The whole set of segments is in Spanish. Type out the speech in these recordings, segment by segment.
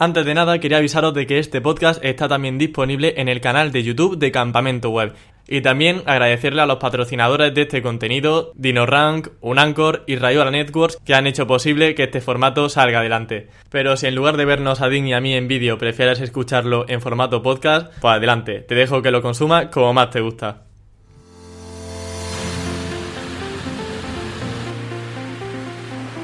Antes de nada, quería avisaros de que este podcast está también disponible en el canal de YouTube de Campamento Web. Y también agradecerle a los patrocinadores de este contenido, DinoRank, Unancor y Rayola Networks, que han hecho posible que este formato salga adelante. Pero si en lugar de vernos a Din y a mí en vídeo prefieres escucharlo en formato podcast, pues adelante, te dejo que lo consumas como más te gusta.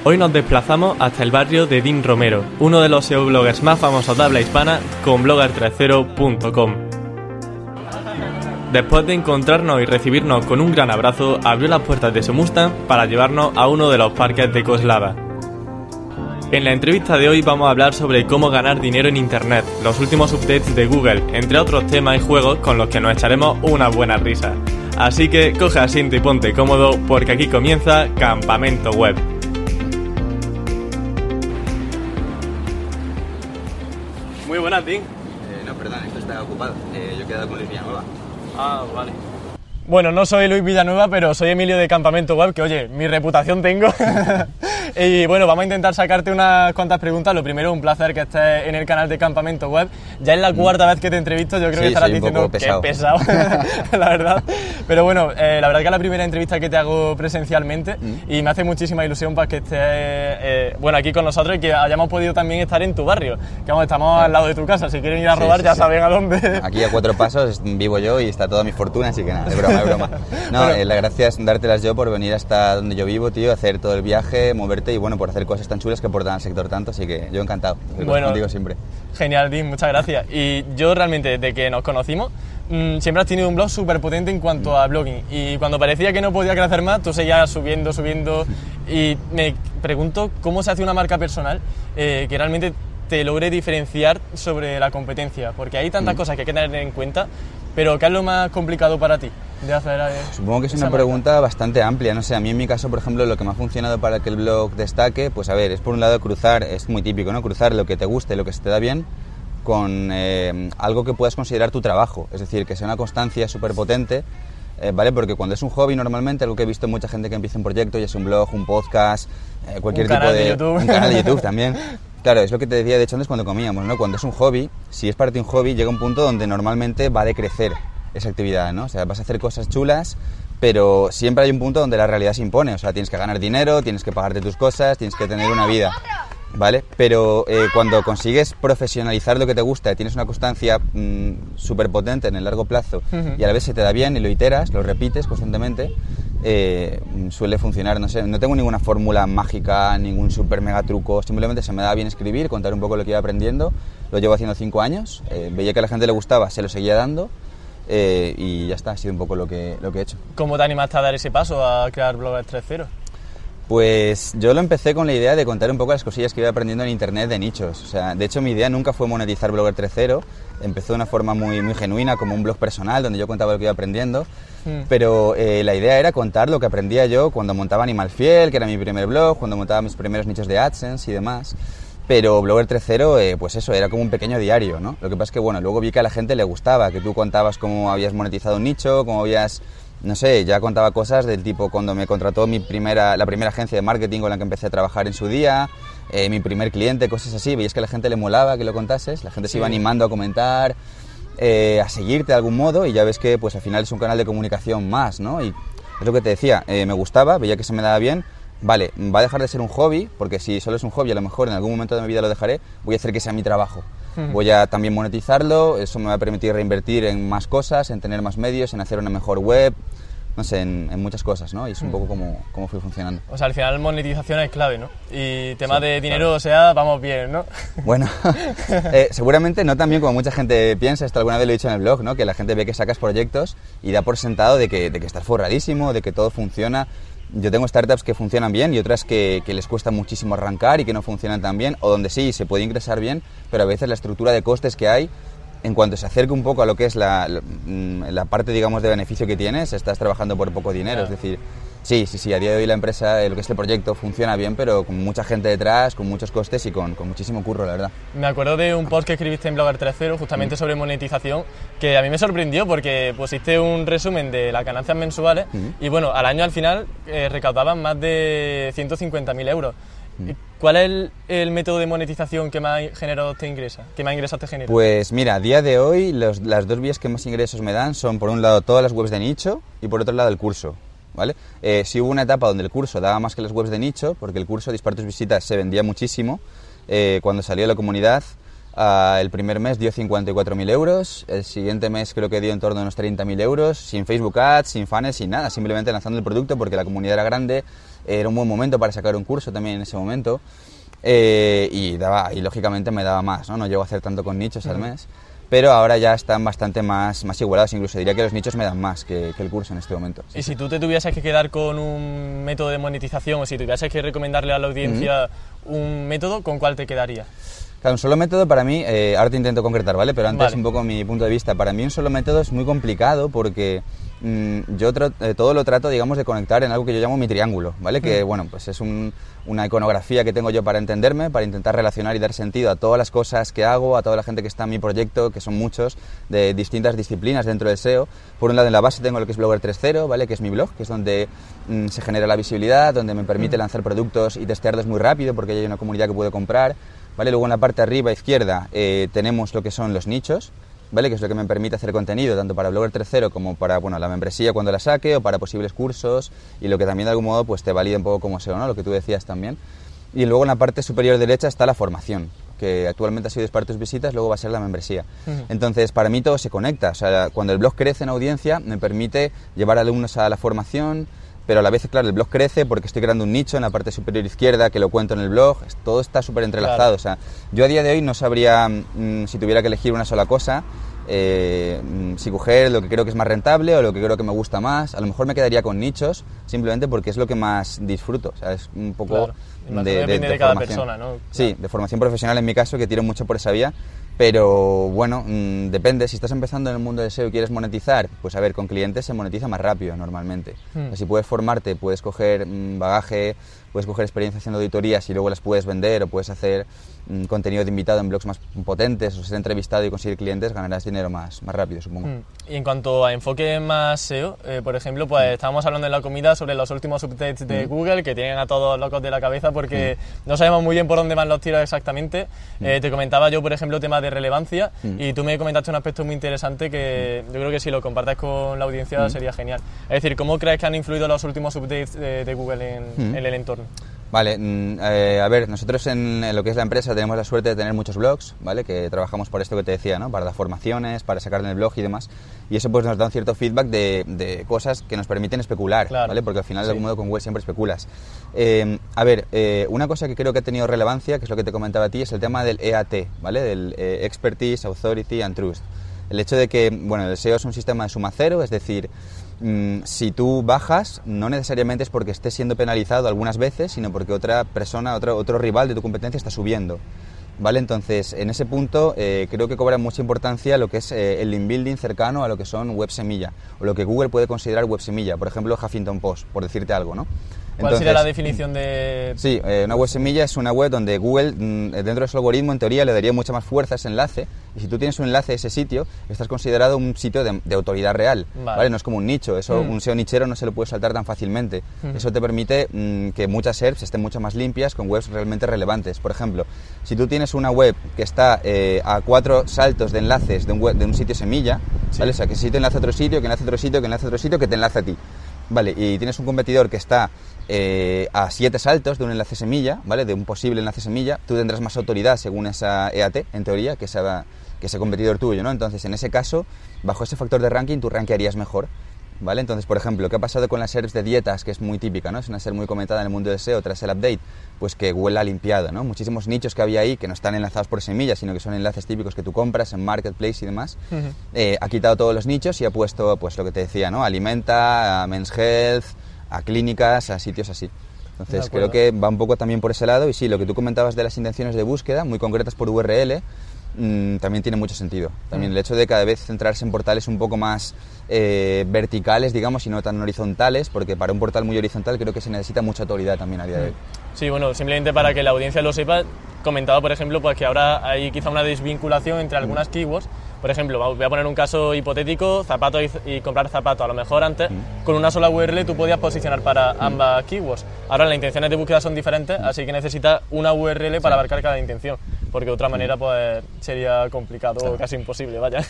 Hoy nos desplazamos hasta el barrio de Dean Romero, uno de los SEO más famosos de habla hispana con blogger30.com. Después de encontrarnos y recibirnos con un gran abrazo, abrió las puertas de su Mustang para llevarnos a uno de los parques de Coslada. En la entrevista de hoy vamos a hablar sobre cómo ganar dinero en Internet, los últimos updates de Google, entre otros temas y juegos con los que nos echaremos una buena risa. Así que coge asiento y ponte cómodo porque aquí comienza Campamento Web. Muy buenas, Dean. Eh, no, perdón, esto está ocupado. Eh, yo he quedado con Luis Villanueva. Ah, vale. Bueno, no soy Luis Villanueva, pero soy Emilio de Campamento Web, que oye, mi reputación tengo. y bueno, vamos a intentar sacarte unas cuantas preguntas. Lo primero, un placer que estés en el canal de Campamento Web. Ya es la cuarta vez que te entrevisto, yo creo Sí, que estarás diciendo que es pesado, la verdad. Pero bueno, eh, la verdad que es la primera entrevista que te hago presencialmente y me hace muchísima ilusión para que estés eh, bueno, aquí con nosotros y que hayamos podido también estar en tu barrio. Que vamos, estamos al lado de tu casa, si quieren ir a Sí, robar sí, ya sí. saben a dónde. Aquí a cuatro pasos vivo yo y está toda mi fortuna, así que nada, es broma, es broma. No, eh, la gracia es dártelas yo por venir hasta donde yo vivo, tío, hacer todo el viaje, moverte y bueno, por hacer cosas tan chulas que aportan al sector tanto, así que yo encantado. Bueno. contigo siempre. Genial, Dean, muchas gracias. Y yo realmente, desde que nos conocimos, mm, siempre has tenido un blog súper potente en cuanto a blogging. Y cuando parecía que no podía crecer más, tú seguías subiendo, subiendo. Y me pregunto cómo se hace una marca personal eh, que realmente te logre diferenciar sobre la competencia. Porque hay tantas cosas que hay que tener en cuenta, pero ¿qué es lo más complicado para ti de hacer? eh, Supongo que es esa una marca? pregunta bastante amplia, no sé, a mí en mi caso, por ejemplo, lo que me ha funcionado para que el blog destaque, pues a ver, es por un lado cruzar, es muy típico, ¿no? Cruzar lo que te guste, lo que se te da bien, con eh, algo que puedas considerar tu trabajo, es decir, que sea una constancia súper potente, eh, ¿vale? Porque cuando es un hobby normalmente, algo que he visto mucha gente que empieza un proyecto, ya sea un blog, un podcast, eh, cualquier Un tipo canal de... de YouTube. Un canal de YouTube también. Claro, es lo que te decía de hecho antes cuando comíamos, ¿no? Cuando es un hobby, si es para ti un hobby, llega un punto donde normalmente va a decrecer esa actividad, ¿no? O sea, vas a hacer cosas chulas, pero siempre hay un punto donde la realidad se impone. O sea, tienes que ganar dinero, tienes que pagarte tus cosas, tienes que tener una vida, ¿vale? Pero eh, cuando consigues profesionalizar lo que te gusta y tienes una constancia súper potente en el largo plazo y a la vez se te da bien y lo iteras, lo repites constantemente, eh, suele funcionar, no sé, no tengo ninguna fórmula mágica, ningún super mega truco, simplemente se me da bien escribir, contar un poco lo que iba aprendiendo, lo llevo haciendo cinco años, eh, veía que a la gente le gustaba, se lo seguía dando eh, y ya está, ha sido un poco lo que, lo que he hecho. ¿Cómo te animaste a dar ese paso a crear Blogger 3.0? Pues yo lo empecé con la idea de contar un poco las cosillas que iba aprendiendo en internet de nichos. O sea, de hecho mi idea nunca fue monetizar Blogger 3.0. Empezó de una forma muy, muy genuina, como un blog personal, donde yo contaba lo que iba aprendiendo. Mm. Pero eh, la idea era contar lo que aprendía yo cuando montaba Animal Fiel, que era mi primer blog, cuando montaba mis primeros nichos de AdSense y demás. Pero Blogger 3.0, eh, pues eso, era como un pequeño diario, ¿no? Lo que pasa es que, bueno, luego vi que a la gente le gustaba, que tú contabas cómo habías monetizado un nicho, cómo habías no sé, ya contaba cosas del tipo cuando me contrató mi primera, la primera agencia de marketing con la que empecé a trabajar en su día, eh, mi primer cliente, cosas así. Veías que a la gente le molaba que lo contases, la gente se iba animando a comentar, eh, a seguirte de algún modo y ya ves que pues al final es un canal de comunicación más, ¿no? Y es lo que te decía, eh, me gustaba, veía que se me daba bien. Vale, va a dejar de ser un hobby, porque si solo es un hobby, a lo mejor en algún momento de mi vida lo dejaré, voy a hacer que sea mi trabajo. Voy a también monetizarlo, eso me va a permitir reinvertir en más cosas, en tener más medios, en hacer una mejor web, no sé, en, en muchas cosas, ¿no? Y es un poco como, como fui funcionando. O sea, al final monetización es clave, ¿no? Y tema de dinero, o sea, vamos bien, ¿no? Bueno, eh, seguramente no tan bien como mucha gente piensa, esto alguna vez lo he dicho en el blog, ¿no? Que la gente ve que sacas proyectos y da por sentado de que, de que estás forradísimo, de que todo funciona. Yo tengo startups que funcionan bien y otras que, les cuesta muchísimo arrancar y que no funcionan tan bien, o donde sí se puede ingresar bien, pero a veces la estructura de costes que hay, en cuanto se acerca un poco a lo que es la, mm, la parte, digamos, de beneficio que tienes, estás trabajando por poco dinero, es decir, Sí, sí, sí, a día de hoy la empresa, eh, lo que es el proyecto, funciona bien, pero con mucha gente detrás, con muchos costes y con, con muchísimo curro, la verdad. Me acuerdo de un post que escribiste en Blogger 3.0 justamente sobre monetización que a mí me sorprendió porque pusiste un resumen de las ganancias mensuales y bueno, al año al final eh, recaudaban más de 150.000 euros. ¿Y ¿Cuál es el, el método de monetización que más generado te ingresa? ¿Que más ingresos te genera? Pues mira, a día de hoy los- las dos vías que más ingresos me dan son por un lado todas las webs de nicho y por otro lado el curso. ¿Vale? Eh, sí hubo una etapa donde el curso daba más que las webs de nicho, porque el curso Dispara tus visitas se vendía muchísimo. Eh, cuando salió a la comunidad, ah, el primer mes dio 54.000 euros, el siguiente mes creo que dio en torno a unos 30.000 euros, sin Facebook Ads, sin funnels, sin nada, simplemente lanzando el producto porque la comunidad era grande, era un buen momento para sacar un curso también en ese momento. Eh, y, daba, y lógicamente me daba más, ¿no? No llego a hacer tanto con nichos al mes, pero ahora ya están bastante más, más igualados, incluso diría que los nichos me dan más que, que el curso en este momento. Sí, Y si tú te tuvieses que quedar con un método de monetización o si tuvieses que recomendarle a la audiencia un método, ¿con cuál te quedaría? Claro, un solo método para mí, eh, ahora te intento concretar, ¿vale? Pero antes Vale. un poco mi punto de vista. Para mí un solo método es muy complicado porque mm, yo tra- eh, todo lo trato, digamos, de conectar en algo que yo llamo mi triángulo, ¿vale? Que, bueno, pues es un- una iconografía que tengo yo para entenderme, para intentar relacionar y dar sentido a todas las cosas que hago, a toda la gente que está en mi proyecto, que son muchos, de distintas disciplinas dentro del SEO. Por un lado, en la base tengo lo que es Blogger 3.0, ¿vale? Que es mi blog, que es donde mm, se genera la visibilidad, donde me permite lanzar productos y testearlos muy rápido porque hay una comunidad que puede comprar. ¿vale? Luego en la parte arriba izquierda eh, tenemos lo que son los nichos, ¿vale? Que es lo que me permite hacer contenido tanto para Blogger 3.0 como para, bueno, la membresía cuando la saque o para posibles cursos y lo que también de algún modo pues te valida un poco como SEO, ¿no? Lo que tú decías también. Y luego en la parte superior derecha está la formación, que actualmente ha sido para tus visitas, luego va a ser la membresía. Entonces, para mí todo se conecta. O sea, cuando el blog crece en audiencia, me permite llevar alumnos a la formación, pero a la vez, claro, el blog crece porque estoy creando un nicho en la parte superior izquierda que lo cuento en el blog. Todo está súper entrelazado. Claro. O sea, yo a día de hoy no sabría, mm, si tuviera que elegir una sola cosa, eh, mm, si coger lo que creo que es más rentable o lo que creo que me gusta más. A lo mejor me quedaría con nichos, simplemente porque es lo que más disfruto. O sea, es un poco Claro. De cada persona, ¿no? Sí, de formación profesional en mi caso, que tiro mucho por esa vía. Pero bueno, mm, depende. Si estás empezando en el mundo de SEO y quieres monetizar, pues a ver, con clientes se monetiza más rápido normalmente. Hmm. Sea, si puedes formarte, puedes coger mm, bagaje, puedes coger experiencia haciendo auditorías y luego las puedes vender o puedes hacer mm, contenido de invitado en blogs más potentes o ser entrevistado y conseguir clientes, ganarás dinero más, más rápido, supongo. Mm. Y en cuanto a enfoque más SEO, eh, por ejemplo, pues estábamos hablando en la comida sobre los últimos updates de Google que tienen a todos locos de la cabeza porque no sabemos muy bien por dónde van los tiros exactamente. Eh, te comentaba yo, por ejemplo, temas de relevancia y tú me comentaste un aspecto muy interesante que yo creo que si lo compartes con la audiencia sería genial. Es decir, ¿cómo crees que han influido los últimos updates de, de Google en, en el entorno? Vale, mm, eh, a ver, nosotros en, lo que es la empresa tenemos la suerte de tener muchos blogs, ¿vale? Que trabajamos por esto que te decía, ¿no? Para las formaciones, para sacar en el blog y demás. Y eso pues nos da un cierto feedback de, de cosas que nos permiten especular, Claro. ¿vale? Porque al final de Sí. algún modo con web siempre especulas. Eh, a ver, eh, una cosa que creo que ha tenido relevancia, que es lo que te comentaba a ti, es el tema del EAT, ¿vale? Del eh, Expertise, Authority and Trust. El hecho de que, bueno, el SEO es un sistema de suma cero, es decir, si tú bajas, no necesariamente es porque estés siendo penalizado algunas veces, sino porque otra persona, otro, otro rival de tu competencia está subiendo. ¿Vale? Entonces, en ese punto eh, creo que cobra mucha importancia lo que es eh, el link building cercano a lo que son web semilla, o lo que Google puede considerar web semilla, por ejemplo, Huffington Post, por decirte algo, ¿no? ¿Cuál sería la definición de...? Sí, eh, una web semilla es una web donde Google, mm, dentro de su algoritmo, en teoría, le daría mucha más fuerza a ese enlace. Y si tú tienes un enlace a ese sitio, estás considerado un sitio de, de autoridad real. Vale. Vale. No es como un nicho. Eso, Mm. un SEO nichero no se lo puede saltar tan fácilmente. Eso te permite mm, que muchas SERPs estén mucho más limpias con webs realmente relevantes. Por ejemplo, si tú tienes una web que está eh, a cuatro saltos de enlaces de un, web- de un sitio semilla, ¿vale? O sea, que ese sitio enlaza a otro sitio, que enlaza a otro sitio, que enlaza a otro sitio, que te enlaza a ti. Vale, y tienes un competidor que está eh, a siete saltos de un enlace semilla, ¿vale? De un posible enlace semilla, tú tendrás más autoridad según esa EAT, en teoría, que, esa, que ese competidor tuyo, ¿no? Entonces, en ese caso, bajo ese factor de ranking, tú rankearías mejor, ¿vale? Entonces, por ejemplo, ¿qué ha pasado con las SERPs de dietas, que es muy típica, ¿no? Es una SERP muy comentada en el mundo del SEO tras el update, pues que Google la ha limpiado, ¿no? Muchísimos nichos que había ahí que no están enlazados por semillas, sino que son enlaces típicos que tú compras en Marketplace y demás, Ujú. eh, ha quitado todos los nichos y ha puesto, pues lo que te decía, ¿no? Alimenta, Men's Health, a clínicas, a sitios así. Entonces creo que va un poco también por ese lado y sí, lo que tú comentabas de las intenciones de búsqueda, muy concretas por URL, mm, también tiene mucho sentido. También el hecho de cada vez centrarse en portales un poco más eh, verticales, digamos, y no tan horizontales, porque para un portal muy horizontal creo que se necesita mucha autoridad también a día de hoy. Sí, bueno, simplemente para que la audiencia lo sepa, comentado, por ejemplo, pues que ahora hay quizá una desvinculación entre algunas keywords. Por ejemplo, voy a poner un caso hipotético, zapatos y, y comprar zapatos. A lo mejor antes, con una sola URL, tú podías posicionar para ambas keywords. Ahora las intenciones de búsqueda son diferentes, así que necesitas una URL para abarcar cada intención. Porque de otra manera, pues sería complicado o casi imposible, vaya.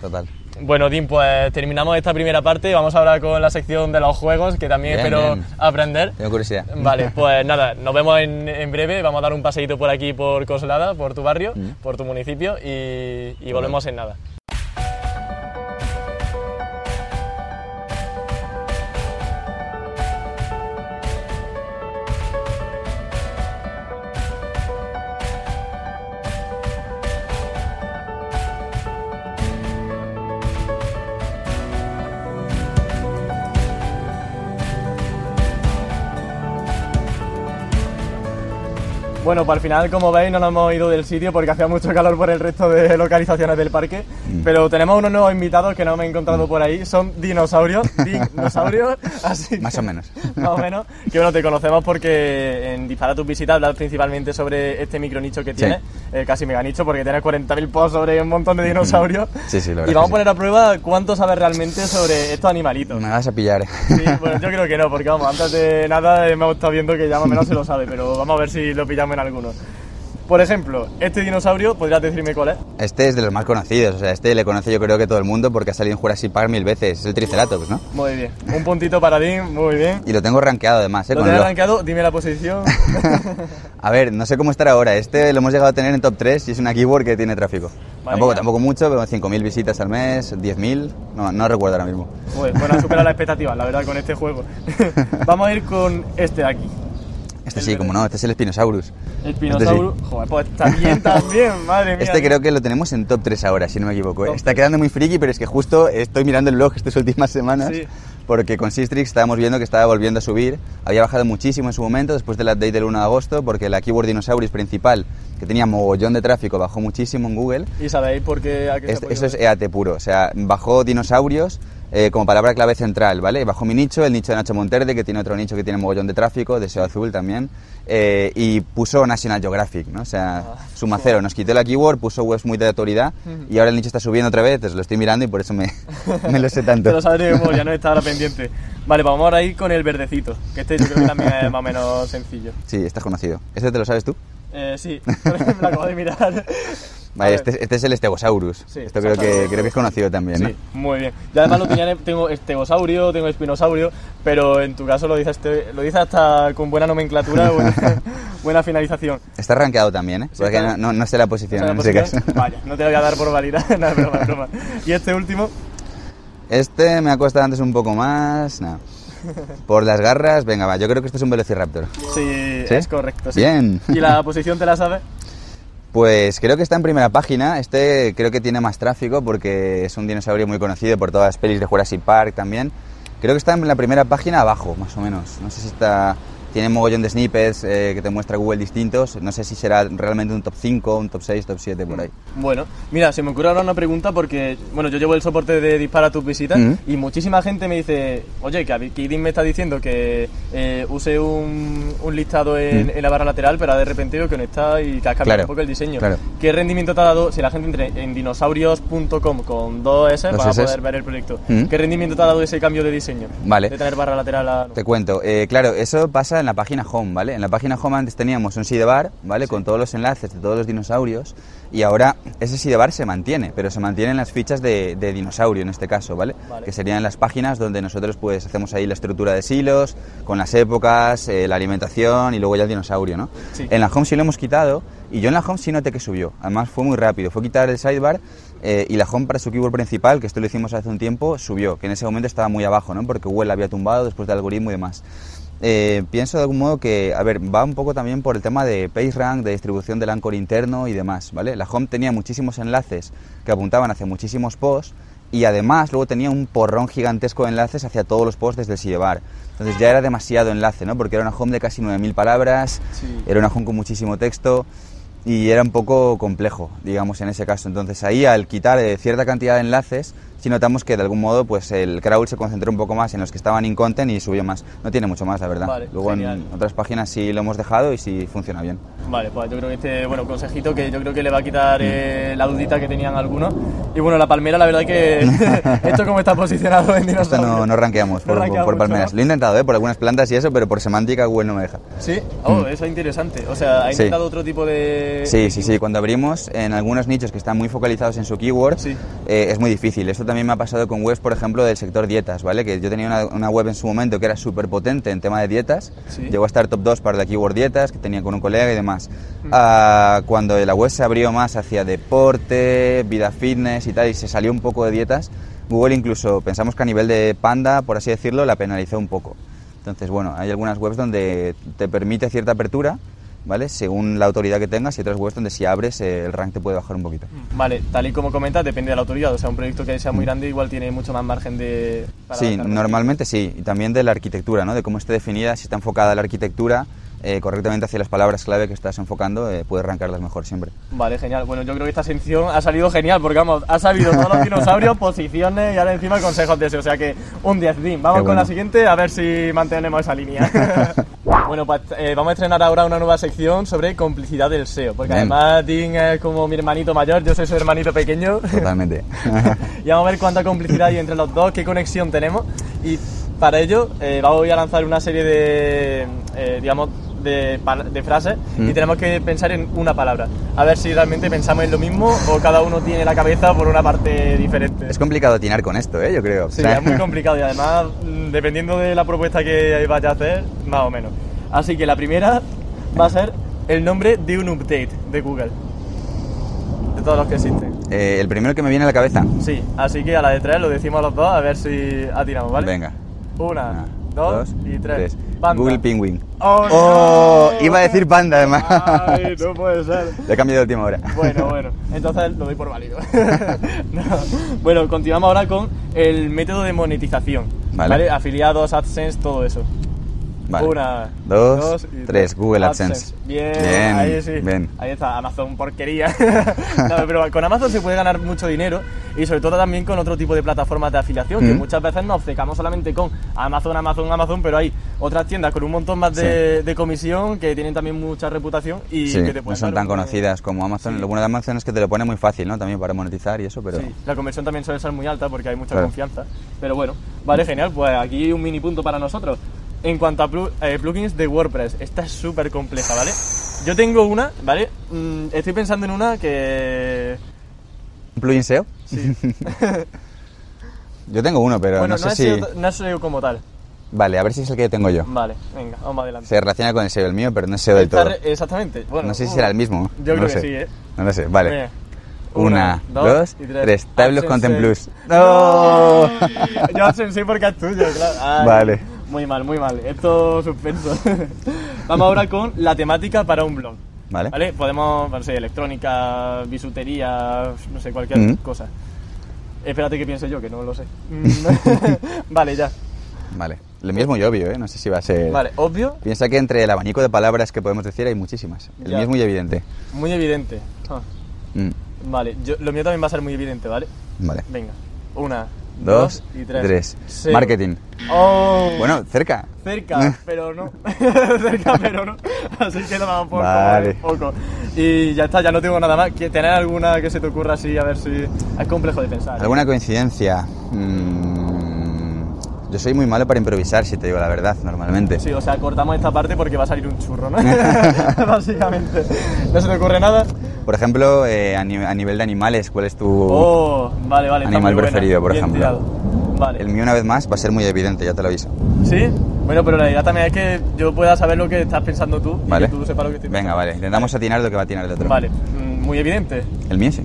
Total. Bueno, Tim, pues terminamos esta primera parte. Vamos ahora con la sección de los juegos, que también Bien, espero bien. aprender. Tengo curiosidad. Vale, pues nada, nos vemos en, en breve. Vamos a dar un paseíto por aquí, por Coslada, por tu barrio, Mm. por tu municipio y, y volvemos en nada. Bueno, pues al final, como veis, no nos hemos ido del sitio porque hacía mucho calor por el resto de localizaciones del parque. Mm. Pero tenemos unos nuevos invitados que no me he encontrado por ahí. Son dinosaurios, dinosaurios, así que- Más o menos. más o menos. Que bueno, te conocemos porque en Dispara tus visitas hablas principalmente sobre este micronicho que tienes, eh, casi mega nicho, porque tienes 40.000 posts sobre un montón de dinosaurios. Sí, sí, verdad Y vamos a poner a prueba cuánto sabes realmente sobre estos animalitos. Me vas a pillar. eh. Sí, bueno, yo creo que no, porque vamos, antes de nada hemos estado viendo que ya más o menos se lo sabe, pero vamos a ver si lo pillamos en alguno. Por ejemplo, este dinosaurio, ¿podrías decirme cuál es? Este es de los más conocidos, o sea, este le conoce yo creo que todo el mundo porque ha salido en Jurassic Park mil veces, es el Triceratops, ¿no? Muy bien. Un puntito para ti, muy bien. Y lo tengo rankeado además, ¿eh? ¿Lo lo- arrancado? Dime la posición. A ver, no sé cómo estará ahora, este lo hemos llegado a tener en top 3 y es una keyword que tiene tráfico. tampoco, ya. tampoco mucho, pero 5.000 visitas al mes, 10.000, no, no recuerdo ahora mismo. Pues, bueno, ha superado las expectativas, la verdad, con este juego. Vamos a ir con este de aquí. Este sí, como no, este es el Spinosaurus. El Este Pinosaurus. Joder, pues está bien también, madre mía. Este creo que lo tenemos en top 3 ahora, si no me equivoco. ¿eh? Está quedando muy friki, pero es que justo estoy mirando el blog estas últimas semanas. Sí. Porque con Sistrix estábamos viendo que estaba volviendo a subir. Había bajado muchísimo en su momento después del update del 1 de agosto, porque la keyword Dinosauris principal, que tenía mogollón de tráfico, bajó muchísimo en Google. ¿Y sabéis por qué? a qué se Este- podido eso es? EAT puro, o sea, bajó dinosaurios eh, como palabra clave central, ¿vale? Bajó mi nicho, el nicho de Nacho Monterde, que tiene otro nicho que tiene mogollón de tráfico, Deseo Azul también, eh, y puso National Geographic, ¿no? O sea, Ah, suma cero, nos quitó la keyword, puso webs muy de autoridad, y ahora el nicho está subiendo otra vez, lo estoy mirando y por eso me, me lo sé tanto. Te lo sabes de memoria, no está ahora pendiente. Vale, vamos ahora a ir con el verdecito, que este yo creo que también es más o menos sencillo. Sí, estás conocido. ¿Este te lo sabes tú? Eh, sí, me lo acabo de mirar. Vale, este, este es el Stegosaurus. Sí, Esto creo que, creo que es conocido también, ¿no? Sí, muy bien. Yo además lo tenía, en- tengo estegosaurio, tengo espinosaurio, pero en tu caso lo dices, lo dices hasta con buena nomenclatura, buena, buena finalización. Está rankeado también, ¿eh? Sí, Porque no, no, no sé la posición caso. Vaya, no te lo voy a dar por válida, no, broma, broma. Y este último, Este me ha costado antes un poco más. No. Por las garras, venga, va. Yo creo que este es un Velociraptor. sí, ¿Sí? es correcto. sí. Bien. ¿Y la posición te la sabes? Pues creo que está en primera página. Este creo que tiene más tráfico porque es un dinosaurio muy conocido por todas las pelis de Jurassic Park también. Creo que está en la primera página abajo, más o menos. No sé si está. Tiene un mogollón de snippets eh, que te muestra Google distintos. No sé si será realmente un top 5, un top 6, top 7 por ahí. Bueno, mira, se me ocurre ahora una pregunta porque, bueno, yo llevo el soporte de Dispara tus visitas Mm. y muchísima gente me dice, oye, que Abi- que Idin me está diciendo que eh, use un, un listado en, Mm. en la barra lateral, pero de repente veo que no está y que has cambiado Claro, un poco el diseño. claro. ¿Qué rendimiento te ha dado si la gente entra en dinosaurios.com con dos S para Ss. poder ver el proyecto? Mm. ¿Qué rendimiento te ha dado ese cambio de diseño? Vale. De tener barra lateral a... Te cuento, eh, claro, eso pasa en la página home, ¿vale? En la página home antes teníamos un sidebar, ¿vale? Con todos los enlaces de todos los dinosaurios y ahora ese sidebar se mantiene, pero se mantiene en las fichas de, de dinosaurio en este caso, ¿vale? Vale. Que serían las páginas donde nosotros pues hacemos ahí la estructura de silos, con las épocas, eh, la alimentación y luego ya el dinosaurio, ¿no? Sí. En la home sí lo hemos quitado y yo en la home sí noté que subió, además fue muy rápido, fue quitar el sidebar eh, y la home para su keyword principal, que esto lo hicimos hace un tiempo, subió, que en ese momento estaba muy abajo, ¿no? Porque Google la había tumbado después del algoritmo y demás. Eh, pienso de algún modo que, a ver, va un poco también por el tema de PageRank, de distribución del Anchor interno y demás, ¿vale? La home tenía muchísimos enlaces que apuntaban hacia muchísimos posts y además luego tenía un porrón gigantesco de enlaces hacia todos los posts desde el sidebar. Entonces ya era demasiado enlace, ¿no? Porque era una home de casi 9.000 palabras, Sí. era una home con muchísimo texto y era un poco complejo, digamos, en ese caso. Entonces ahí al quitar eh, cierta cantidad de enlaces, sí notamos que de algún modo pues el crawl se concentró un poco más en los que estaban in content y subió más. No tiene mucho más, la verdad. Vale, Luego genial. en otras páginas sí lo hemos dejado y sí funciona bien. Vale, pues yo creo que este, bueno, consejito que yo creo que le va a quitar Mm. eh, la dudita que tenían algunos. Y bueno, la palmera, la verdad que esto como está posicionado en Esto no, no ranqueamos No por, ranquea por mucho, palmeras. ¿no? Lo he intentado, ¿eh? por algunas plantas y eso, pero por semántica Google no me deja. Sí, oh, eso es interesante. O sea, ha Mm. Sí. intentado otro tipo de. Sí, sí, sí. Cuando abrimos en algunos nichos que están muy focalizados en su keyword, Sí. eh, es muy difícil. Esto también me ha pasado con webs, por ejemplo, del sector dietas, ¿vale? Que yo tenía una, una web en su momento que era súper potente en tema de dietas. Sí. Llegó a estar top 2 para la keyword dietas, que tenía con un colega y demás. Mm. Ah, cuando la web se abrió más hacia deporte, vida fitness y tal, y se salió un poco de dietas, Google incluso pensamos que a nivel de panda, por así decirlo, la penalizó un poco. Entonces, bueno, hay algunas webs donde te permite cierta apertura, ¿vale? Según la autoridad que tengas y otras webs donde si abres eh, el rank te puede bajar un poquito. Vale, tal y como comentas, depende de la autoridad. O sea, un proyecto que sea muy grande igual tiene mucho más margen de. para Sí, normalmente sí, y también de la arquitectura, ¿no? De cómo esté definida, si está enfocada la arquitectura eh, correctamente hacia las palabras clave que estás enfocando, eh, puedes rankarlas mejor siempre. Vale, genial. Bueno, yo creo que esta sección ha salido genial porque, vamos, ha sabido todos los dinosaurios, posiciones y ahora encima consejos de ese. O sea que un 10 din. Vamos Qué con bueno. la siguiente a ver si mantenemos esa línea. bueno, pues eh, vamos a estrenar ahora una nueva sección sobre complicidad del SEO. Porque Bien. además Dean es como mi hermanito mayor, yo soy su hermanito pequeño. Totalmente. y vamos a ver cuánta complicidad hay entre los dos, qué conexión tenemos. Y para ello eh, vamos a lanzar una serie de, eh, digamos, de, de frases y Mm. tenemos que pensar en una palabra. A ver si realmente pensamos en lo mismo o cada uno tiene la cabeza por una parte diferente. es complicado atinar con esto, ¿eh? Yo creo. Sí, O sea, es muy complicado y además, mm, dependiendo de la propuesta que vaya a hacer, más o menos. Así que la primera va a ser el nombre de un update de Google. De todos los que existen. eh, el primero que me viene a la cabeza. Sí, así que a la de tres lo decimos los dos a ver si atiramos, ¿vale? Venga. Una, Una, dos, y tres. Panda. Google Penguin. ¡Oh, Oh, no! iba a decir panda además. Ay, no puede ser. Lo he cambiado de última hora. Bueno, bueno, entonces lo doy por válido. No. Bueno, continuamos ahora con el método de monetización. Vale. Afiliados, AdSense, todo eso. Vale. Una, dos, y tres. Google AdSense. Bien, Bien, ahí sí. bien. Ahí está, Amazon porquería. no, pero con Amazon se puede ganar mucho dinero y sobre todo también con otro tipo de plataformas de afiliación, que Mm. muchas veces nos obcecamos solamente con Amazon, Amazon, Amazon, pero hay otras tiendas con un montón más de, de comisión que tienen también mucha reputación y Sí, que te no son tan conocidas como Amazon. Lo bueno de Amazon es que te lo pone muy fácil, ¿no? También para monetizar y eso, pero... Sí, la conversión también suele ser muy alta porque hay mucha Claro. confianza. Pero bueno, vale, genial. Pues aquí un mini punto para nosotros. En cuanto a plu- eh, plugins de WordPress, esta es súper compleja, ¿vale? Yo tengo una, ¿vale? Mm, estoy pensando en una que... ¿Un plugin SEO? Sí. Yo tengo uno, pero bueno, no sé no, si... SEO, no es SEO como tal. Vale, a ver si es el que tengo yo. Vale, venga, vamos adelante. Se relaciona con el SEO el mío, pero no es SEO del todo. Exactamente. Bueno, no sé si uh, será el mismo. Yo no creo que sí, ¿eh? No lo sé, vale. Venga. Una, dos, y tres. Tableau AdSense. Content Plus. ¡No! Yo AdSense porque es tuyo, claro. Ay, Vale. Muy mal, muy mal. Esto suspenso. Vamos ahora con la temática para un blog. Vale. Podemos, no sé, electrónica, bisutería, no sé, cualquier Mm. cosa. Espérate que piense yo, que no lo sé. vale, ya. Vale. Lo mío es muy obvio, ¿eh? No sé si va a ser... Vale, obvio, Piensa que entre el abanico de palabras que podemos decir hay muchísimas. El Ya. mío es muy evidente. muy evidente. Ah, Mm, Vale, yo, lo mío también va a ser muy evidente, ¿vale? Vale. Venga. Una, Dos, y tres. Marketing. Oh. Bueno, cerca. Cerca, pero no. Cerca, pero no. Así que lo vamos por Vale. poco. Y ya está, ya no tengo nada más. ¿Qué- ¿Tener alguna que se te ocurra así? A ver si. Es complejo de pensar. ¿eh? ¿Alguna coincidencia? Mm, yo soy muy malo para improvisar, si te digo la verdad, normalmente. Sí, o sea, cortamos esta parte porque va a salir un churro, ¿no? Básicamente. ¿No se te ocurre nada? Por ejemplo, eh, a, ni- a nivel de animales, ¿cuál es tu...? Oh, vale, vale. Animal preferido, por Bien ejemplo. tirado. Vale. El mío, una vez más, va a ser muy evidente, ya te lo aviso. ¿Sí? Bueno, pero la idea también es que yo pueda saber lo que estás pensando tú ¿Vale? y que tú sepas lo que estoy Venga, vale. Intentamos atinar lo que va a atinar el otro. Vale, mm, muy evidente. El mío sí.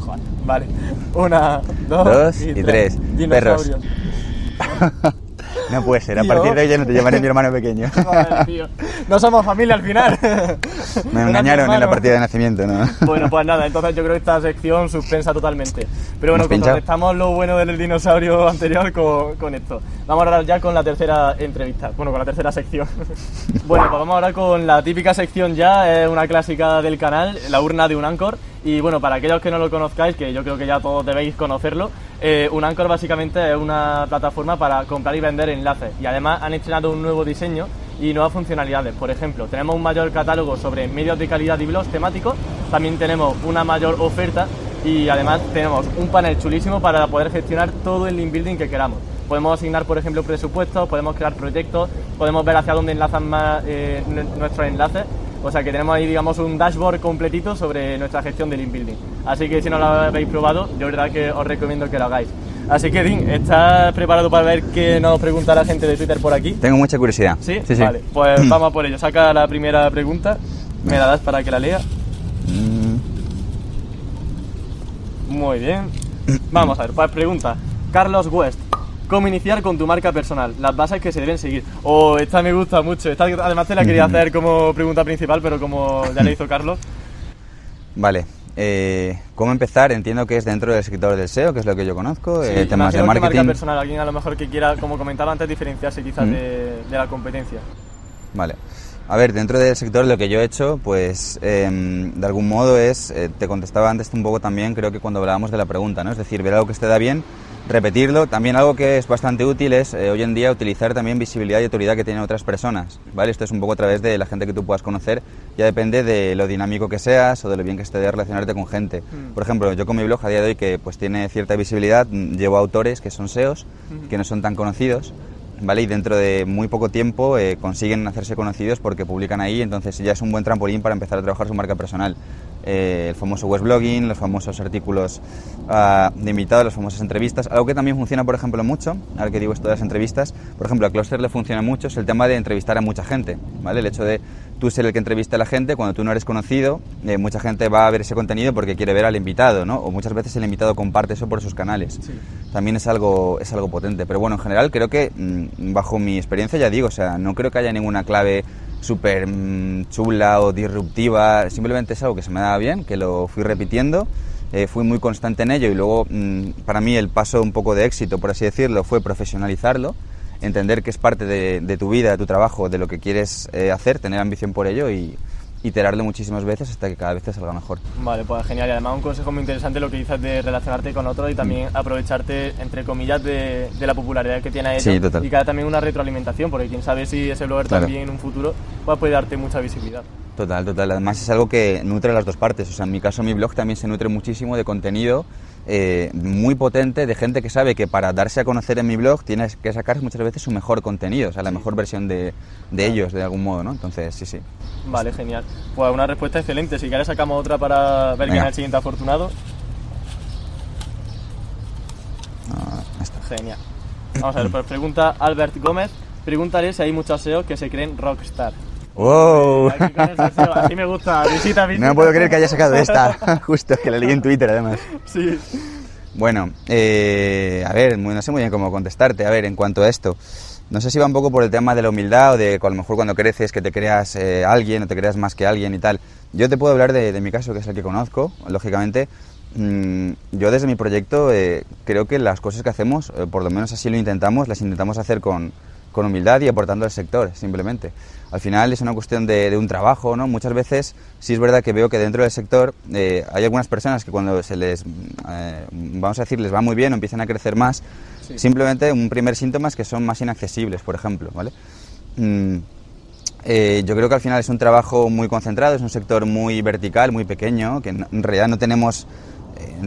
Joder, vale. Una, dos, Dos y, y tres. Dinosaurios. no puede ser, a Tío. partir de hoy ya no te llamaré mi hermano pequeño. Tío. No somos familia al final. Me engañaron en la partida de nacimiento, ¿no? Bueno, pues nada, entonces yo creo que esta sección suspensa totalmente. Pero bueno, contrarrestamos lo bueno del dinosaurio anterior con, con esto. Vamos ahora ya con la tercera entrevista, bueno, con la tercera sección. bueno, pues vamos ahora con la típica sección ya, es una clásica del canal, la urna de un Anchor. Y bueno, para aquellos que no lo conozcáis, que yo creo que ya todos debéis conocerlo, Eh, un Anchor básicamente es una plataforma para comprar y vender enlaces y además han estrenado un nuevo diseño y nuevas funcionalidades. Por ejemplo, tenemos un mayor catálogo sobre medios de calidad y blogs temáticos, también tenemos una mayor oferta y además tenemos un panel chulísimo para poder gestionar todo el link building que queramos. Podemos asignar, por ejemplo, presupuestos, podemos crear proyectos, podemos ver hacia dónde enlazan más eh, nuestros enlaces. O sea que tenemos ahí, digamos, un dashboard completito sobre nuestra gestión de link building. Así que si no lo habéis probado, yo verdad que os recomiendo que lo hagáis. Así que, Dean, ¿estás preparado para ver qué nos pregunta la gente de Twitter por aquí? Tengo mucha curiosidad. ¿Sí? Sí, Vale, pues vamos a por ello. Saca la primera pregunta, me la das para que la lea. Mm. Muy bien. Vamos a ver, pues pregunta. Carlos West. ¿Cómo iniciar con tu marca personal? Las bases que se deben seguir. Oh, esta me gusta mucho. Esta además te la quería hacer como pregunta principal, pero como ya le hizo Carlos. Vale. Eh, ¿Cómo empezar? Entiendo que es dentro del sector del SEO, que es lo que yo conozco, sí, eh, temas de marketing. marca personal, alguien a lo mejor que quiera, como comentaba antes, diferenciarse quizás de, la competencia. Vale. A ver, dentro del sector lo que yo he hecho, pues em, de algún modo es, eh, te contestaba antes un poco también, creo que cuando hablábamos de la pregunta, ¿no? Es decir, ver algo que te da bien repetirlo. También algo que es bastante útil es eh, hoy en día utilizar también visibilidad y autoridad que tienen otras personas, ¿vale? Esto es un poco a través de la gente que tú puedas conocer, ya depende de lo dinámico que seas o de lo bien que esté de relacionarte con gente. Mm. Por ejemplo, yo con mi blog a día de hoy que pues tiene cierta visibilidad, mm, llevo autores que son SEOs, que no son tan conocidos, ¿vale? Y dentro de muy poco tiempo eh, consiguen hacerse conocidos porque publican ahí, entonces ya es un buen trampolín para empezar a trabajar su marca personal. Eh, el famoso web blogging, los famosos artículos uh, de invitados, las famosas entrevistas. Algo que también funciona, por ejemplo, mucho, al que digo esto de las entrevistas, por ejemplo, a Cluster le funciona mucho, es el tema de entrevistar a mucha gente, ¿vale? El hecho de tú ser el que entrevista a la gente, cuando tú no eres conocido, eh, mucha gente va a ver ese contenido porque quiere ver al invitado, ¿no? O muchas veces el invitado comparte eso por sus canales. También es algo, es algo potente. Pero bueno, en general creo que, mm, bajo mi experiencia, ya digo, o sea, no creo que haya ninguna clave súper mm, chula o disruptiva, simplemente es algo que se me daba bien, que lo fui repitiendo, eh, fui muy constante en ello y luego mm, para mí el paso un poco de éxito, por así decirlo, fue profesionalizarlo, entender que es parte de, tu vida, de tu trabajo, de lo que quieres eh, hacer, tener ambición por ello y, iterarlo muchísimas veces hasta que cada vez te salga mejor. Vale, pues genial. Y además un consejo muy interesante lo que dices de relacionarte con otros y también mm. aprovecharte, entre comillas, de, la popularidad que tiene. Sí, total. Y que también una retroalimentación, porque quién sabe si ese blogger también en un futuro puede darte mucha visibilidad. Total, total. Además es algo que nutre las dos partes. O sea, en mi caso mi blog también se nutre muchísimo de contenido eh, muy potente de gente que sabe que para darse a conocer en mi blog tienes que sacar muchas veces su mejor contenido, o sea, la mejor versión de, de ellos de algún modo, ¿no? Entonces, sí, sí. Vale, genial. Pues una respuesta excelente. Si quieres sacamos otra para ver quién es el siguiente afortunado. Genial. Vamos a ver, pues pregunta Albert Gómez. Pregúntale si hay muchos SEO que se creen rockstar. ¡Wow! Así me gusta, visita, visita. No puedo creer que haya sacado esta, justo, que la leí en Twitter además. Sí. Bueno, eh, a ver, no sé muy bien cómo contestarte. A ver, en cuanto a esto, no sé si va un poco por el tema de la humildad o de que a lo mejor cuando creces que te creas eh, alguien o te creas más que alguien y tal. Yo te puedo hablar de, mi caso, que es el que conozco, lógicamente. Mm, yo desde mi proyecto eh, creo que las cosas que hacemos, por lo menos así lo intentamos, las intentamos hacer con, con humildad y aportando al sector, simplemente. Al final es una cuestión de, un trabajo, ¿no? Muchas veces sí es verdad que veo que dentro del sector eh, hay algunas personas que cuando se les, eh, vamos a decir, les va muy bien o empiezan a crecer más, simplemente un primer síntoma es que son más inaccesibles, por ejemplo, ¿vale? Mm, eh, yo creo que al final es un trabajo muy concentrado, es un sector muy vertical, muy pequeño, que en realidad no tenemos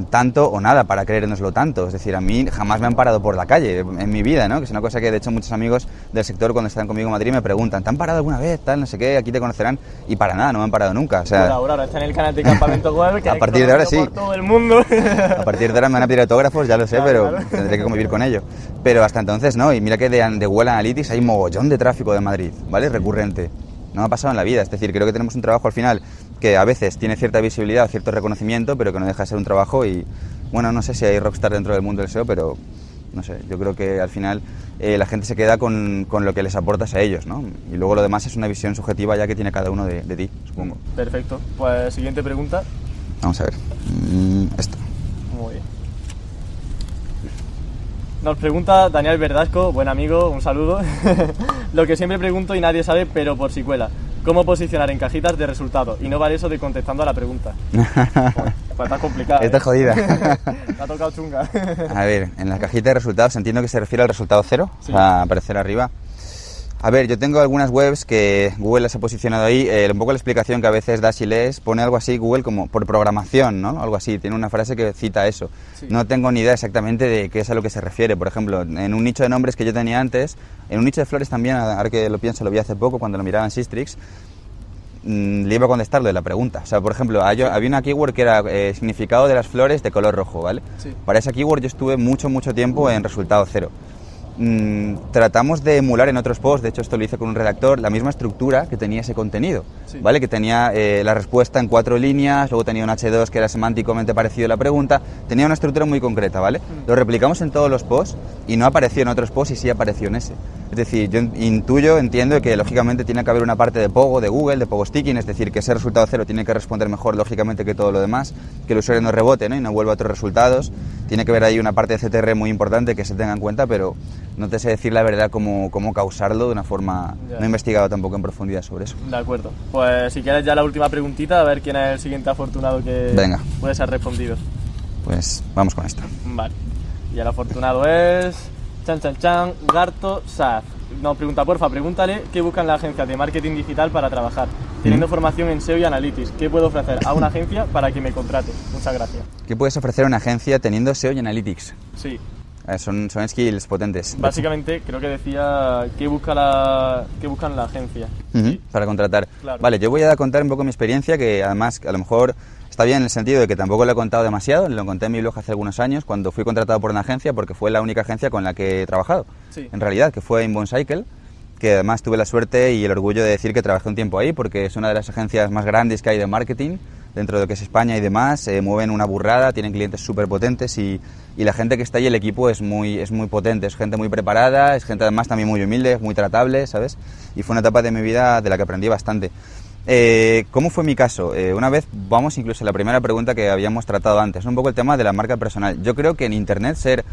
tanto o nada para creérnoslo tanto. Es decir, a mí jamás me han parado por la calle en mi vida, ¿no? Que es una cosa que de hecho muchos amigos del sector cuando están conmigo en Madrid me preguntan, ¿te han parado alguna vez? Tal, no sé qué, aquí te conocerán. Y para nada, no me han parado nunca. O sea, ahora, ahora está en el canal de Campamento Web, que a partir de ahora sí. todo el mundo. a partir de ahora me van a pedir autógrafos, ya lo sé, pero tendré que convivir con ello. Pero hasta entonces no, y mira que de, de Google Analytics hay mogollón de tráfico de Madrid, ¿vale? Recurrente. No me ha pasado en la vida, es decir, creo que tenemos un trabajo al final que a veces tiene cierta visibilidad, cierto reconocimiento, pero que no deja de ser un trabajo y, bueno, no sé si hay rockstar dentro del mundo del SEO, pero no sé, yo creo que al final eh, la gente se queda con, con, lo que les aportas a ellos, ¿no? Y luego lo demás es una visión subjetiva ya que tiene cada uno de, ti, supongo. Perfecto. Pues siguiente pregunta. Vamos a ver. Mm, esto. Muy bien. Nos pregunta Daniel Verdasco, buen amigo, un saludo. lo que siempre pregunto y nadie sabe, pero por si cuela. ¿Cómo posicionar en cajitas de resultados? Y no vale eso de contestando a la pregunta. Pues está complicada. Esta ¿eh? jodida. Te ha tocado chunga. A ver, en la cajita de resultados entiendo que se refiere al resultado cero, Sí. sea, aparecer arriba. A ver, yo tengo algunas webs que Google las ha posicionado ahí. eh, un poco la explicación que a veces das y lees pone algo así, Google como por programación, ¿no? Algo así. Tiene una frase que cita eso. Sí. No tengo ni idea exactamente de qué es a lo que se refiere. Por ejemplo, en un nicho de nombres que yo tenía antes, en un nicho de flores también, ahora que lo pienso, lo vi hace poco cuando lo miraba en Sistrix, mm, le iba a contestar lo de la pregunta. O sea, por ejemplo, hay- había una keyword que era eh, significado de las flores de color rojo, ¿vale? Sí. Para esa keyword yo estuve mucho, mucho tiempo en resultado cero. Mm, tratamos de emular en otros posts, de hecho esto lo hice con un redactor, la misma estructura que tenía ese contenido, Sí. ¿vale? Que tenía eh, la respuesta en cuatro líneas, luego tenía un H2 que era semánticamente parecido a la pregunta, tenía una estructura muy concreta, ¿vale? Lo replicamos en todos los posts y no apareció en otros posts y sí apareció en ese. Es decir, yo intuyo, entiendo que lógicamente tiene que haber una parte de Pogo, de Google, de Pogo Sticking, es decir, que ese resultado cero tiene que responder mejor lógicamente que todo lo demás, que el usuario no rebote ¿no? y no vuelva a otros resultados. Tiene que haber ahí una parte de CTR muy importante que se tenga en cuenta, pero no te sé decir la verdad cómo, cómo causarlo de una forma... Ya. No he investigado tampoco en profundidad sobre eso. De acuerdo. Pues si quieres ya la última preguntita, a ver quién es el siguiente afortunado que Venga. puede ser respondido. Pues vamos con esto. Vale. Y el afortunado es. Chan Chan Chan, Garto Saz. Nos pregunta, porfa, pregúntale qué buscan las agencias de marketing digital para trabajar. Teniendo Mm. formación en SEO y Analytics, ¿qué puedo ofrecer a una agencia para que me contrate? Muchas gracias. ¿Qué puedes ofrecer a una agencia teniendo SEO y Analytics? Sí, Eh, son, son skills potentes. básicamente creo que decía qué, busca la, qué buscan la agencia. Sí. para contratar. Claro. Vale, yo voy a contar un poco mi experiencia, que además a lo mejor está bien en el sentido de que tampoco lo he contado demasiado, lo conté en mi blog hace algunos años cuando fui contratado por una agencia porque fue la única agencia con la que he trabajado. Sí. En realidad, que fue Inbound Cycle, que además tuve la suerte y el orgullo de decir que trabajé un tiempo ahí porque es una de las agencias más grandes que hay de marketing dentro de lo que es España y demás, eh, mueven una burrada, tienen clientes súper potentes y, y la gente que está ahí, el equipo es muy, es muy potente, es gente muy preparada, es gente además también muy humilde, muy tratable, ¿sabes? Y fue una etapa de mi vida de la que aprendí bastante. Eh, ¿Cómo fue mi caso? Eh, una vez, vamos incluso a la primera pregunta que habíamos tratado antes, un poco el tema de la marca personal. Yo creo que en Internet ser,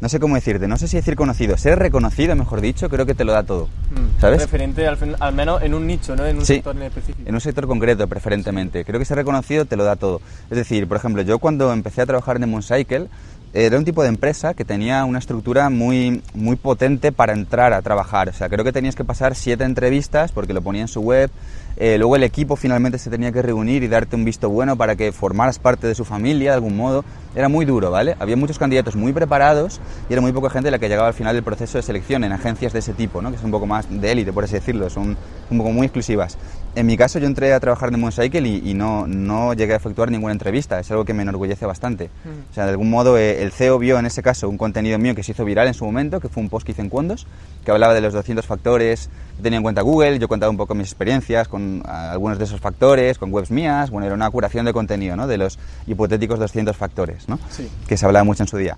no sé cómo decirte, no sé si decir conocido, ser reconocido, mejor dicho, creo que te lo da todo, Mm, ¿sabes? Referente al, al menos en un nicho, ¿no? En un Sí. sector en específico. En un sector concreto, preferentemente. Creo que ser reconocido te lo da todo. Es decir, por ejemplo, yo cuando empecé a trabajar en Mooncycle, era un tipo de empresa que tenía una estructura muy, muy potente para entrar a trabajar. O sea, creo que tenías que pasar siete entrevistas porque lo ponía en su web. Eh, luego el equipo finalmente se tenía que reunir y darte un visto bueno para que formaras parte de su familia de algún modo. Era muy duro, ¿vale? Había muchos candidatos muy preparados y era muy poca gente la que llegaba al final del proceso de selección en agencias de ese tipo, ¿no? Que son un poco más de élite, por así decirlo, son un poco muy exclusivas. En mi caso yo entré a trabajar en Mooncycle y, y no, no llegué a efectuar ninguna entrevista, es algo que me enorgullece bastante. O sea, de algún modo eh, el CEO vio en ese caso un contenido mío que se hizo viral en su momento, que fue un post que hice en Condos, que hablaba de los 200 factores que tenía en cuenta Google, yo contaba un poco mis experiencias con ah, algunos de esos factores, con webs mías, bueno, era una curación de contenido, ¿no? De los hipotéticos 200 factores, ¿no? Sí. Que se hablaba mucho en su día.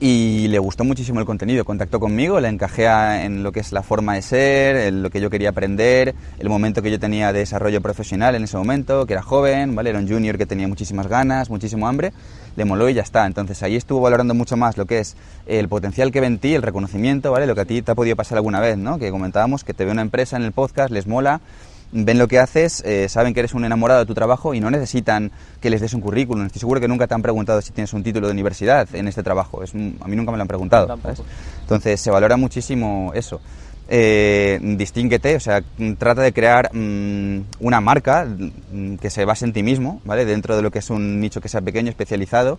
Y le gustó muchísimo el contenido, contactó conmigo, le encajé en lo que es la forma de ser, en lo que yo quería aprender, el momento que yo tenía de desarrollo profesional en ese momento, que era joven, ¿vale? Era un junior que tenía muchísimas ganas, muchísimo hambre, le moló y ya está. Entonces ahí estuvo valorando mucho más lo que es el potencial que ve en ti, el reconocimiento, ¿vale? Lo que a ti te ha podido pasar alguna vez, ¿no? Que comentábamos, que te ve una empresa en el podcast, les mola, ven lo que haces, eh, saben que eres un enamorado de tu trabajo y no necesitan que les des un currículum. Estoy seguro que nunca te han preguntado si tienes un título de universidad en este trabajo. Es a mí nunca me lo han preguntado. Entonces se valora muchísimo eso. Eh, distínguete, o sea, trata de crear mm, una marca mm, que se base en ti mismo, ¿vale? Dentro de lo que es un nicho que sea pequeño, especializado,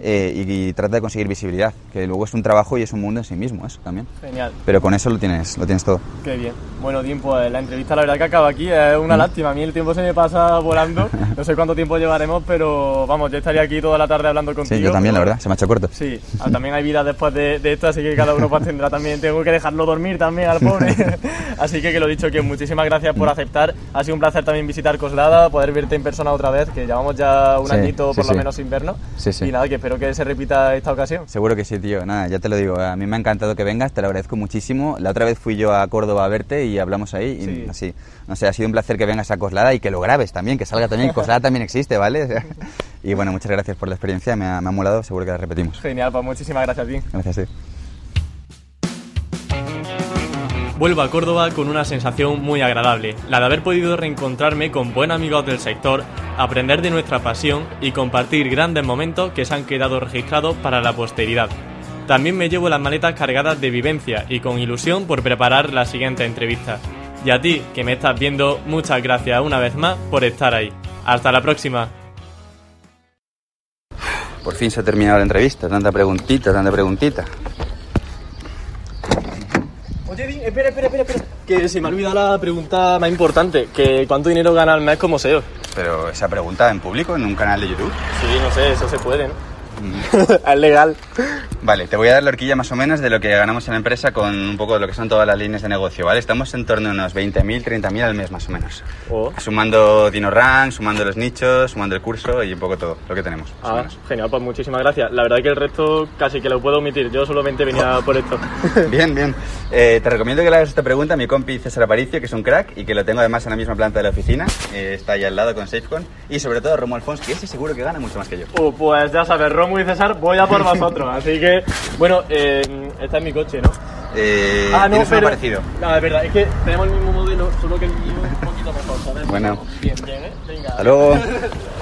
eh, y, y trata de conseguir visibilidad, que luego es un trabajo y es un mundo en sí mismo, eso también. Genial. Pero con eso lo tienes, lo tienes todo. Qué bien. Bueno, tiempo, eh, la entrevista la verdad que acaba aquí, es Mm. una lástima. A mí el tiempo se me pasa volando. No sé cuánto tiempo llevaremos, pero vamos, yo estaría aquí toda la tarde hablando contigo. Sí, yo también, la verdad, se me ha hecho corto. Sí, ah, también hay vida después de, de esto, así que cada uno pues tendrá también, tengo que dejarlo dormir también al pobre. así que que lo dicho, que muchísimas gracias Mm. por aceptar. Ha sido un placer también visitar Coslada, poder verte en persona otra vez, que llevamos ya un Sí, añito sí, por lo sí. menos sin vernos. Sí, sí. Y nada, que espero que se repita esta ocasión. Seguro que sí, tío. Nada, ya te lo digo. A mí me ha encantado que vengas, te lo agradezco muchísimo. La otra vez fui yo a Córdoba a verte y hablamos ahí. Y Sí. así, no sé, ha sido un placer que vengas a Coslada y que lo grabes también, que salga también. Coslada también existe, ¿vale? Y bueno, muchas gracias por la experiencia, me ha, me ha molado, seguro que la repetimos. Genial, pues muchísimas gracias, Tim. Gracias, tío. Vuelvo a Córdoba con una sensación muy agradable, la de haber podido reencontrarme con buenos amigos del sector aprender de nuestra pasión y compartir grandes momentos que se han quedado registrados para la posteridad. También me llevo las maletas cargadas de vivencia y con ilusión por preparar la siguiente entrevista. Y a ti, que me estás viendo, muchas gracias una vez más por estar ahí. Hasta la próxima. Por fin se ha terminado la entrevista, tanta preguntita, tanta preguntita. Oye, Dean, espera, espera, espera, espera. Que se me ha olvidado la pregunta más importante, que cuánto dinero gana al mes como SEO. Pero esa pregunta en público, en un canal de YouTube. Sí, no sé, eso se puede, ¿no? es legal. Vale, te voy a dar la horquilla más o menos de lo que ganamos en la empresa con un poco de lo que son todas las líneas de negocio, ¿vale? Estamos en torno a unos 20.000, 30.000 al mes más o menos. Oh. Sumando DinoRank, sumando los nichos, sumando el curso y un poco todo lo que tenemos. más o Ah, menos. genial, pues muchísimas gracias. La verdad que el resto casi que lo puedo omitir, yo solamente venía por esto. Bien, bien. Eh, te recomiendo que le hagas esta pregunta a mi compi César Aparicio, que es un crack y que lo tengo además en la misma planta de la oficina. Eh, está ahí al lado con SafeCon. Y sobre todo a Romo Alfons, que ese seguro que gana mucho más que yo. Uh, pues ya sabes, Romo y César, voy a por vosotros. Así que, bueno, eh, este es mi coche, ¿no? Eh, ah, no, ¿tienes uno pero. parecido. No, es verdad, es que tenemos el mismo modelo, solo que el mío es un poquito mejor, ¿sabes? Bueno. Bien, bien, ¿eh? Venga. Hasta luego.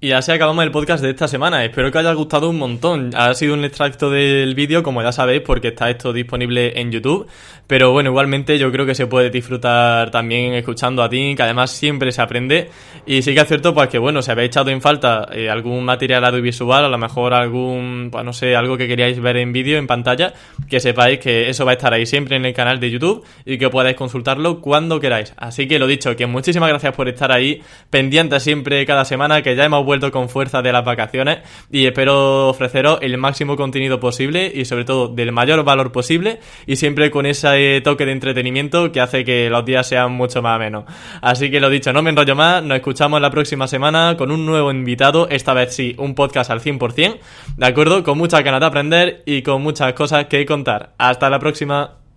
Y así acabamos el podcast de esta semana. Espero que os haya gustado un montón. Ha sido un extracto del vídeo, como ya sabéis, porque está esto disponible en YouTube. Pero bueno, igualmente yo creo que se puede disfrutar también escuchando a ti, que además siempre se aprende. Y sí que es cierto, pues que bueno, si habéis echado en falta eh, algún material audiovisual, a lo mejor algún, pues no sé, algo que queríais ver en vídeo, en pantalla, que sepáis que eso va a estar ahí siempre en el canal de YouTube y que podáis consultarlo cuando queráis. Así que lo dicho, que muchísimas gracias por estar ahí, pendientes siempre cada semana, que ya hemos vuelto con fuerza de las vacaciones y espero ofreceros el máximo contenido posible y sobre todo del mayor valor posible y siempre con ese toque de entretenimiento que hace que los días sean mucho más amenos. Así que lo dicho, no me enrollo más, nos escuchamos la próxima semana con un nuevo invitado, esta vez sí, un podcast al 100%, ¿de acuerdo? Con muchas ganas de aprender y con muchas cosas que contar. Hasta la próxima.